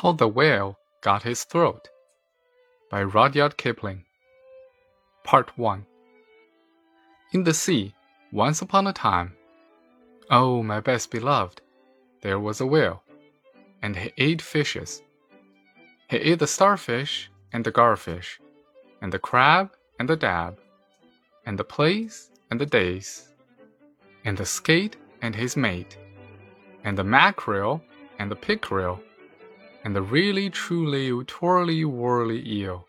How the Whale Got His Throat by Rudyard Kipling. Part 1 In the sea, once upon a time, oh, my best beloved, there was a whale, and he ate fishes. He ate the starfish and the garfish, and the crab and the dab, and the plaice and the dace, and the skate and his mate, and the mackerel and the pickerel and the really truly twirly whirly eel.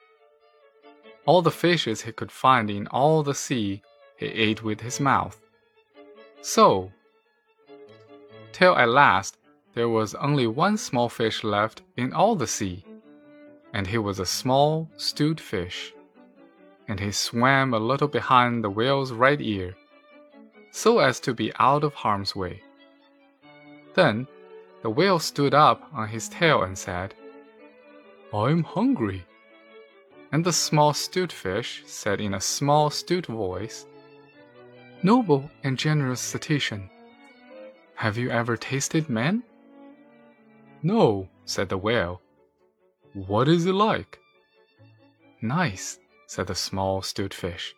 All the fishes he could find in all the sea he ate with his mouth. So, till at last there was only one small fish left in all the sea, and he was a small, stute fish, and he swam a little behind the whale's right ear, so as to be out of harm's way. Then the whale stood up on his tail and said, I'm hungry. And the small stute fish said in a small stute voice, Noble and generous cetacean, have you ever tasted men? No, said the whale. What is it like? Nice, said the small stute fish.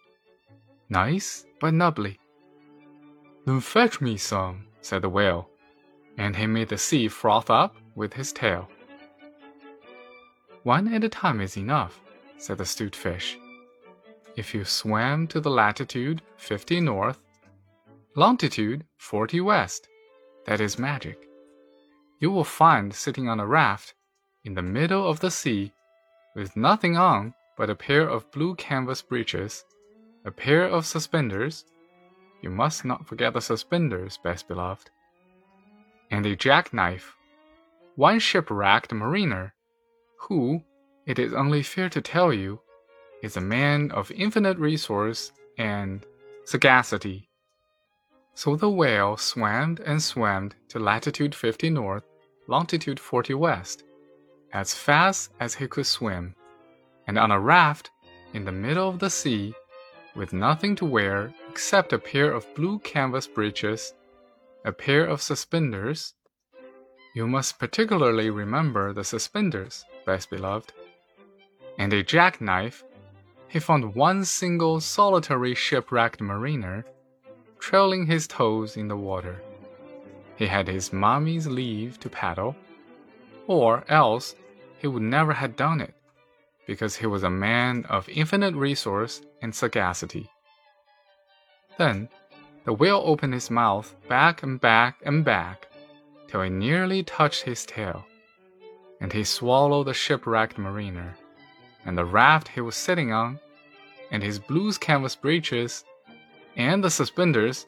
Nice, but nubbly. Then fetch me some, said the whale and he made the sea froth up with his tail. One at a time is enough, said the stute fish. If you swam to the latitude 50 north, longitude 40 west, that is magic. You will find sitting on a raft in the middle of the sea with nothing on but a pair of blue canvas breeches, a pair of suspenders. You must not forget the suspenders, best beloved and a jackknife, one shipwrecked mariner, who, it is only fair to tell you, is a man of infinite resource and sagacity. So the whale swam and swam to latitude 50 north, longitude 40 west, as fast as he could swim, and on a raft in the middle of the sea, with nothing to wear except a pair of blue canvas breeches a pair of suspenders. You must particularly remember the suspenders, best beloved. And a jackknife. He found one single solitary shipwrecked mariner, trailing his toes in the water. He had his mommy's leave to paddle, or else he would never have done it, because he was a man of infinite resource and sagacity. Then the whale opened his mouth back and back and back till it nearly touched his tail, and he swallowed the shipwrecked mariner, and the raft he was sitting on, and his blue canvas breeches, and the suspenders,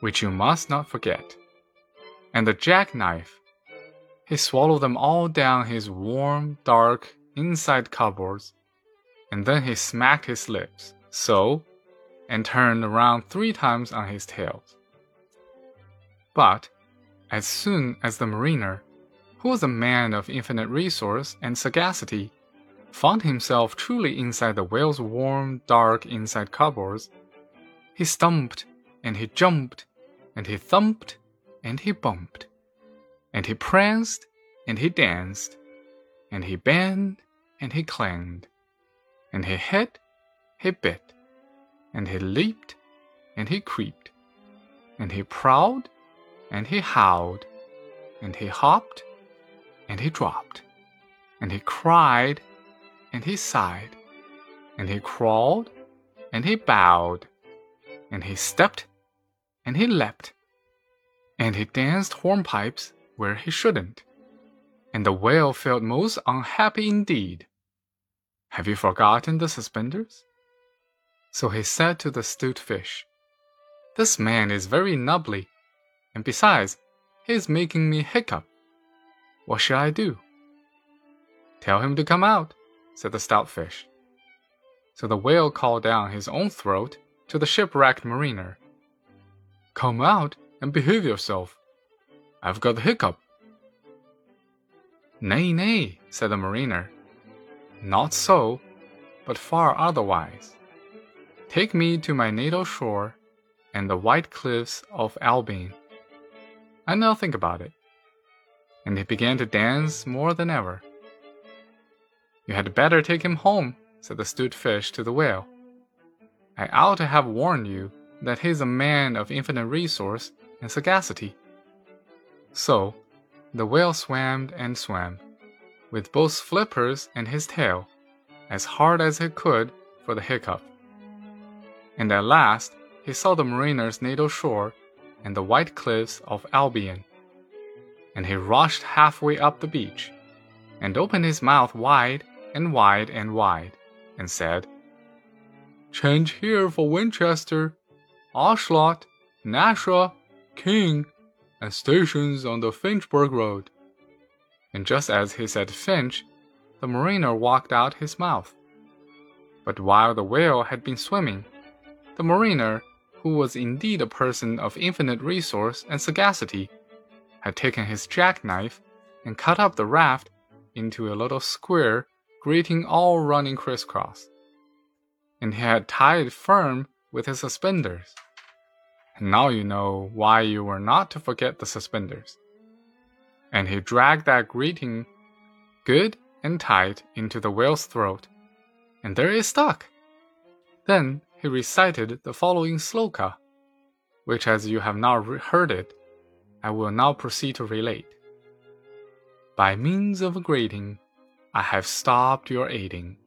which you must not forget, and the jackknife. He swallowed them all down his warm, dark, inside cupboards, and then he smacked his lips, so and turned around three times on his tail. But as soon as the mariner, who was a man of infinite resource and sagacity, found himself truly inside the whale's warm, dark inside cupboards, he stumped and he jumped and he thumped and he bumped, and he pranced and he danced, and he bent and he clanged, and he hit, he bit, and he leaped, and he creeped, and he prowled, and he howled, and he hopped, and he dropped, and he cried, and he sighed, and he crawled, and he bowed, and he stepped, and he leapt, and he danced hornpipes where he shouldn't, and the whale felt most unhappy indeed. Have you forgotten the suspenders? So he said to the stute fish, This man is very nubbly, and besides, he is making me hiccup. What shall I do? Tell him to come out, said the stout fish. So the whale called down his own throat to the shipwrecked mariner. Come out and behave yourself. I've got the hiccup. Nay, nay, said the mariner. Not so, but far otherwise. Take me to my natal shore and the white cliffs of Albion. And I'll think about it. And he began to dance more than ever. You had better take him home, said the stute fish to the whale. I ought to have warned you that he is a man of infinite resource and sagacity. So, the whale swam and swam, with both flippers and his tail, as hard as he could for the hiccup. And at last he saw the mariner's natal shore and the white cliffs of Albion. And he rushed halfway up the beach, and opened his mouth wide and wide and wide, and said, Change here for Winchester, Ashuelot, Nashua, King, and stations on the Fitchburg Road. And just as he said Fitch, the mariner walked out his mouth. But while the whale had been swimming, the mariner, who was indeed a person of infinite resource and sagacity, had taken his jackknife and cut up the raft into a little square grating all running crisscross. And he had tied it firm with his suspenders. And now you know why you were not to forget the suspenders. And he dragged that grating good and tight into the whale's throat, and there it stuck. Then he recited the following sloka, which, as you have not heard it, I will now proceed to relate. By means of a grating, I have stopped your aiding.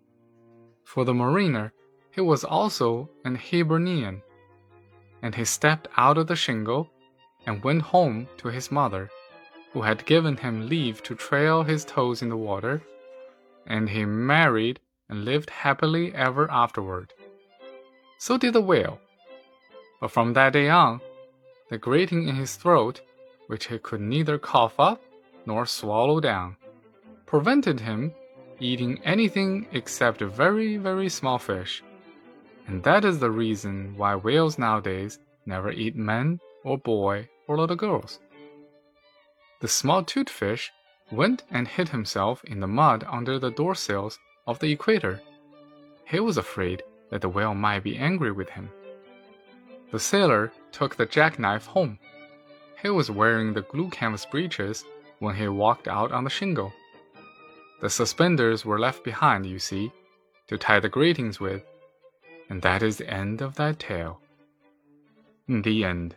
For the mariner, he was also an Hibernian, and he stepped out of the shingle and went home to his mother, who had given him leave to trail his toes in the water, and he married and lived happily ever afterward. So did the whale. But from that day on, the grating in his throat, which he could neither cough up nor swallow down, prevented him eating anything except very, very small fish. And that is the reason why whales nowadays never eat men or boy or little girls. The small toothed fish went and hid himself in the mud under the doorsills of the equator. He was afraid that the whale might be angry with him. The sailor took the jackknife home. He was wearing the blue canvas breeches when he walked out on the shingle. The suspenders were left behind, you see, to tie the gratings with, and that is the end of that tale. The end.